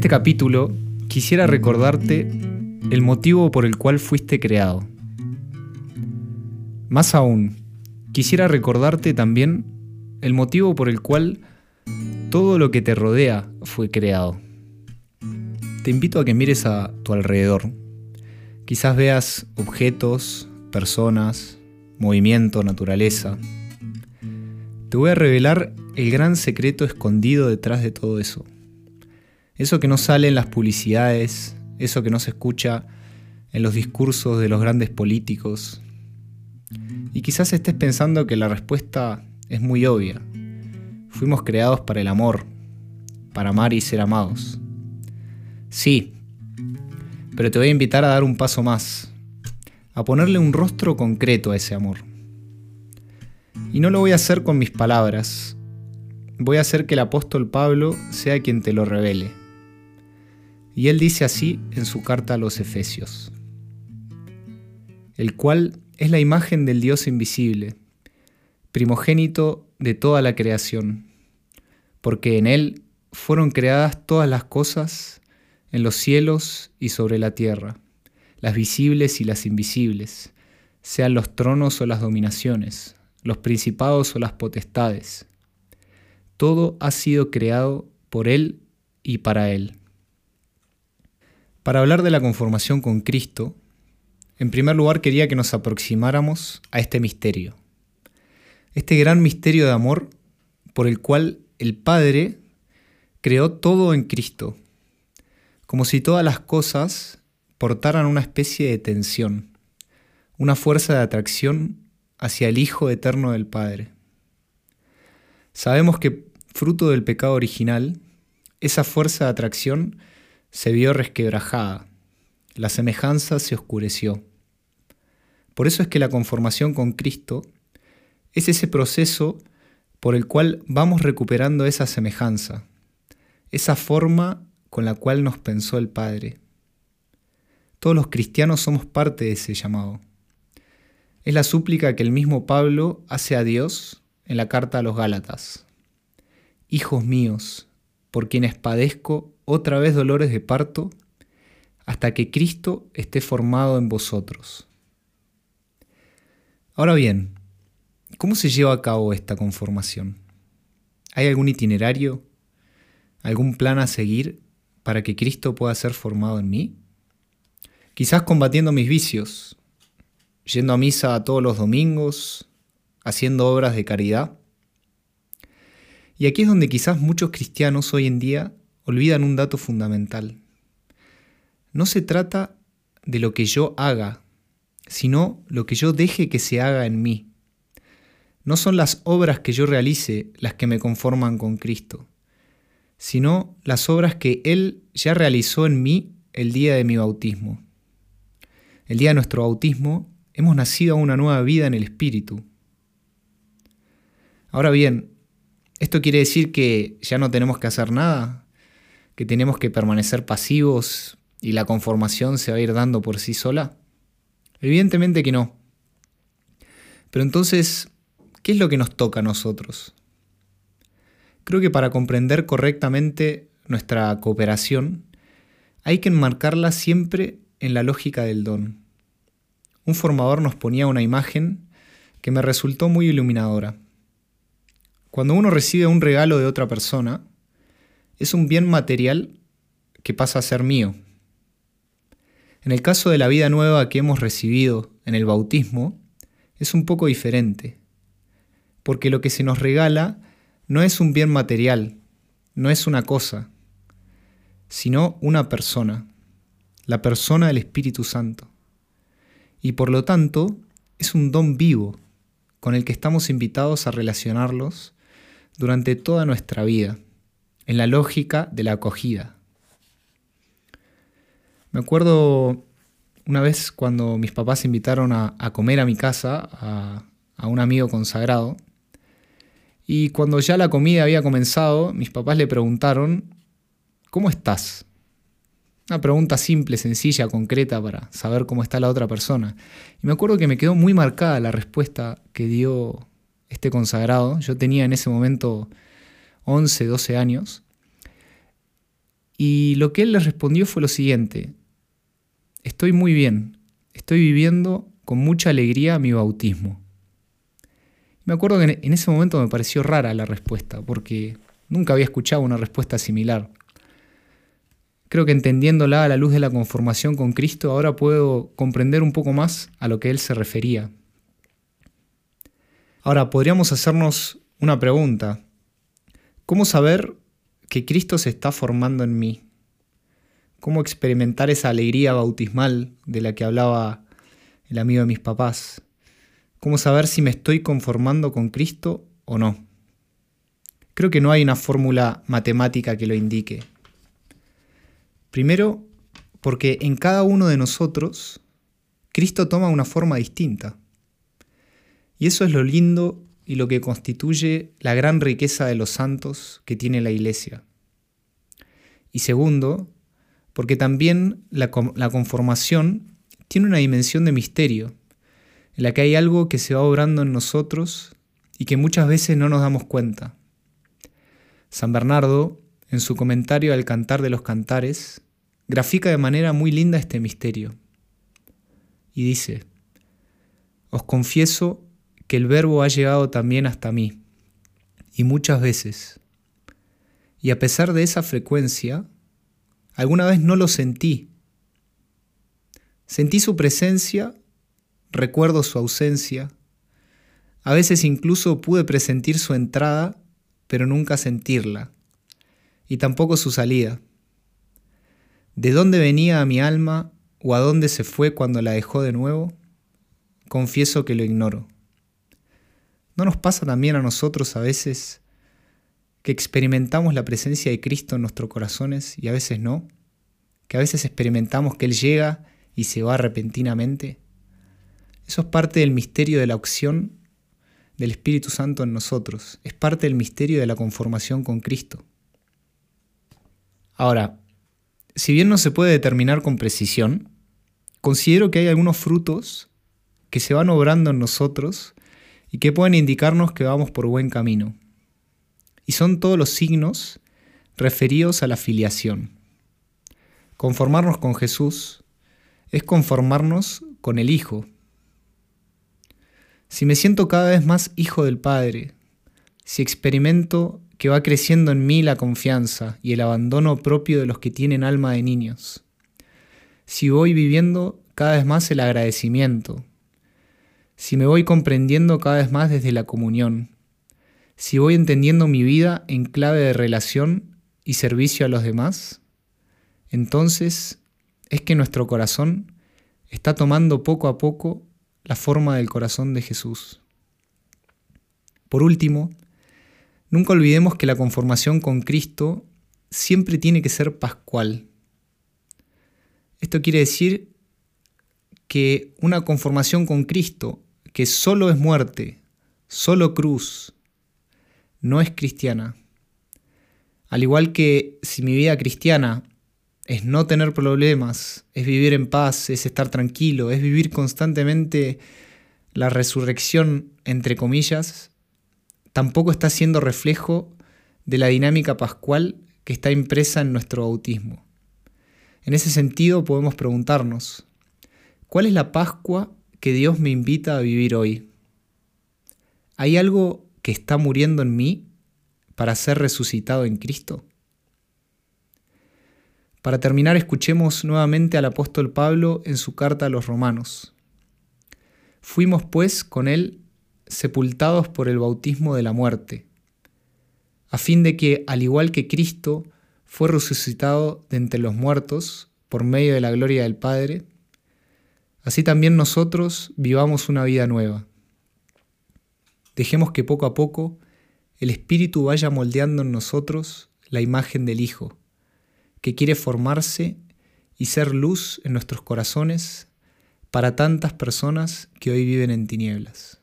este capítulo quisiera recordarte el motivo por el cual fuiste creado. Más aún, quisiera recordarte también el motivo por el cual todo lo que te rodea fue creado. Te invito a que mires a tu alrededor. Quizás veas objetos, personas, movimiento, naturaleza. Te voy a revelar el gran secreto escondido detrás de todo eso. Eso que no sale en las publicidades, eso que no se escucha en los discursos de los grandes políticos. Y quizás estés pensando que la respuesta es muy obvia. Fuimos creados para el amor, para amar y ser amados. Sí, pero te voy a invitar a dar un paso más, a ponerle un rostro concreto a ese amor. Y no lo voy a hacer con mis palabras, voy a hacer que el apóstol Pablo sea quien te lo revele. Y él dice así en su carta a los Efesios, el cual es la imagen del Dios invisible, primogénito de toda la creación, porque en él fueron creadas todas las cosas en los cielos y sobre la tierra, las visibles y las invisibles, sean los tronos o las dominaciones, los principados o las potestades. Todo ha sido creado por Él y para Él. Para hablar de la conformación con Cristo, en primer lugar quería que nos aproximáramos a este misterio. Este gran misterio de amor por el cual el Padre creó todo en Cristo, como si todas las cosas portaran una especie de tensión, una fuerza de atracción hacia el Hijo eterno del Padre. Sabemos que, fruto del pecado original, esa fuerza de atracción se vio resquebrajada, la semejanza se oscureció. Por eso es que la conformación con Cristo es ese proceso por el cual vamos recuperando esa semejanza, esa forma con la cual nos pensó el Padre. Todos los cristianos somos parte de ese llamado. Es la súplica que el mismo Pablo hace a Dios en la carta a los Gálatas. Hijos míos, por quienes padezco otra vez dolores de parto, hasta que Cristo esté formado en vosotros. Ahora bien, ¿cómo se lleva a cabo esta conformación? ¿Hay algún itinerario? ¿Algún plan a seguir para que Cristo pueda ser formado en mí? Quizás combatiendo mis vicios, yendo a misa todos los domingos, haciendo obras de caridad. Y aquí es donde quizás muchos cristianos hoy en día olvidan un dato fundamental. No se trata de lo que yo haga, sino lo que yo deje que se haga en mí. No son las obras que yo realice las que me conforman con Cristo, sino las obras que Él ya realizó en mí el día de mi bautismo. El día de nuestro bautismo hemos nacido a una nueva vida en el Espíritu. Ahora bien, ¿esto quiere decir que ya no tenemos que hacer nada? que tenemos que permanecer pasivos y la conformación se va a ir dando por sí sola? Evidentemente que no. Pero entonces, ¿qué es lo que nos toca a nosotros? Creo que para comprender correctamente nuestra cooperación, hay que enmarcarla siempre en la lógica del don. Un formador nos ponía una imagen que me resultó muy iluminadora. Cuando uno recibe un regalo de otra persona, es un bien material que pasa a ser mío. En el caso de la vida nueva que hemos recibido en el bautismo, es un poco diferente, porque lo que se nos regala no es un bien material, no es una cosa, sino una persona, la persona del Espíritu Santo. Y por lo tanto, es un don vivo con el que estamos invitados a relacionarlos durante toda nuestra vida en la lógica de la acogida. Me acuerdo una vez cuando mis papás invitaron a, comer a mi casa a, a un amigo consagrado, y cuando ya la comida había comenzado, mis papás le preguntaron, ¿cómo estás? Una pregunta simple, sencilla, concreta para saber cómo está la otra persona. Y me acuerdo que me quedó muy marcada la respuesta que dio este consagrado. Yo tenía en ese momento 11, 12 años. Y lo que él les respondió fue lo siguiente, estoy muy bien, estoy viviendo con mucha alegría mi bautismo. Me acuerdo que en ese momento me pareció rara la respuesta, porque nunca había escuchado una respuesta similar. Creo que entendiéndola a la luz de la conformación con Cristo, ahora puedo comprender un poco más a lo que él se refería. Ahora, podríamos hacernos una pregunta. ¿Cómo saber que Cristo se está formando en mí? ¿Cómo experimentar esa alegría bautismal de la que hablaba el amigo de mis papás? ¿Cómo saber si me estoy conformando con Cristo o no? Creo que no hay una fórmula matemática que lo indique. Primero, porque en cada uno de nosotros Cristo toma una forma distinta. Y eso es lo lindo y lo que constituye la gran riqueza de los santos que tiene la Iglesia. Y segundo, porque también la, la, conformación tiene una dimensión de misterio, en la que hay algo que se va obrando en nosotros y que muchas veces no nos damos cuenta. San Bernardo, en su comentario al Cantar de los Cantares, grafica de manera muy linda este misterio. Y dice, Os confieso que el verbo ha llegado también hasta mí, y muchas veces. Y a pesar de esa frecuencia, alguna vez no lo sentí. Sentí su presencia, recuerdo su ausencia, a veces incluso pude presentir su entrada, pero nunca sentirla, y tampoco su salida. ¿De dónde venía a mi alma o a dónde se fue cuando la dejó de nuevo? Confieso que lo ignoro. ¿No nos pasa también a nosotros a veces que experimentamos la presencia de Cristo en nuestros corazones y a veces no? Que a veces experimentamos que Él llega y se va repentinamente. Eso es parte del misterio de la opción del Espíritu Santo en nosotros. Es parte del misterio de la conformación con Cristo. Ahora, si bien no se puede determinar con precisión, considero que hay algunos frutos que se van obrando en nosotros y que pueden indicarnos que vamos por buen camino. Y son todos los signos referidos a la filiación. Conformarnos con Jesús es conformarnos con el Hijo. Si me siento cada vez más hijo del Padre, si experimento que va creciendo en mí la confianza y el abandono propio de los que tienen alma de niños, si voy viviendo cada vez más el agradecimiento, si me voy comprendiendo cada vez más desde la comunión, si voy entendiendo mi vida en clave de relación y servicio a los demás, entonces es que nuestro corazón está tomando poco a poco la forma del corazón de Jesús. Por último, nunca olvidemos que la conformación con Cristo siempre tiene que ser pascual. Esto quiere decir que una conformación con Cristo que solo es muerte, solo cruz, no es cristiana. Al igual que si mi vida cristiana es no tener problemas, es vivir en paz, es estar tranquilo, es vivir constantemente la resurrección, entre comillas, tampoco está siendo reflejo de la dinámica pascual que está impresa en nuestro bautismo. En ese sentido podemos preguntarnos, ¿cuál es la Pascua que Dios me invita a vivir hoy. ¿Hay algo que está muriendo en mí para ser resucitado en Cristo? Para terminar, escuchemos nuevamente al apóstol Pablo en su carta a los romanos. Fuimos pues con él sepultados por el bautismo de la muerte, a fin de que, al igual que Cristo fue resucitado de entre los muertos por medio de la gloria del Padre, así también nosotros vivamos una vida nueva. Dejemos que poco a poco el Espíritu vaya moldeando en nosotros la imagen del Hijo, que quiere formarse y ser luz en nuestros corazones para tantas personas que hoy viven en tinieblas.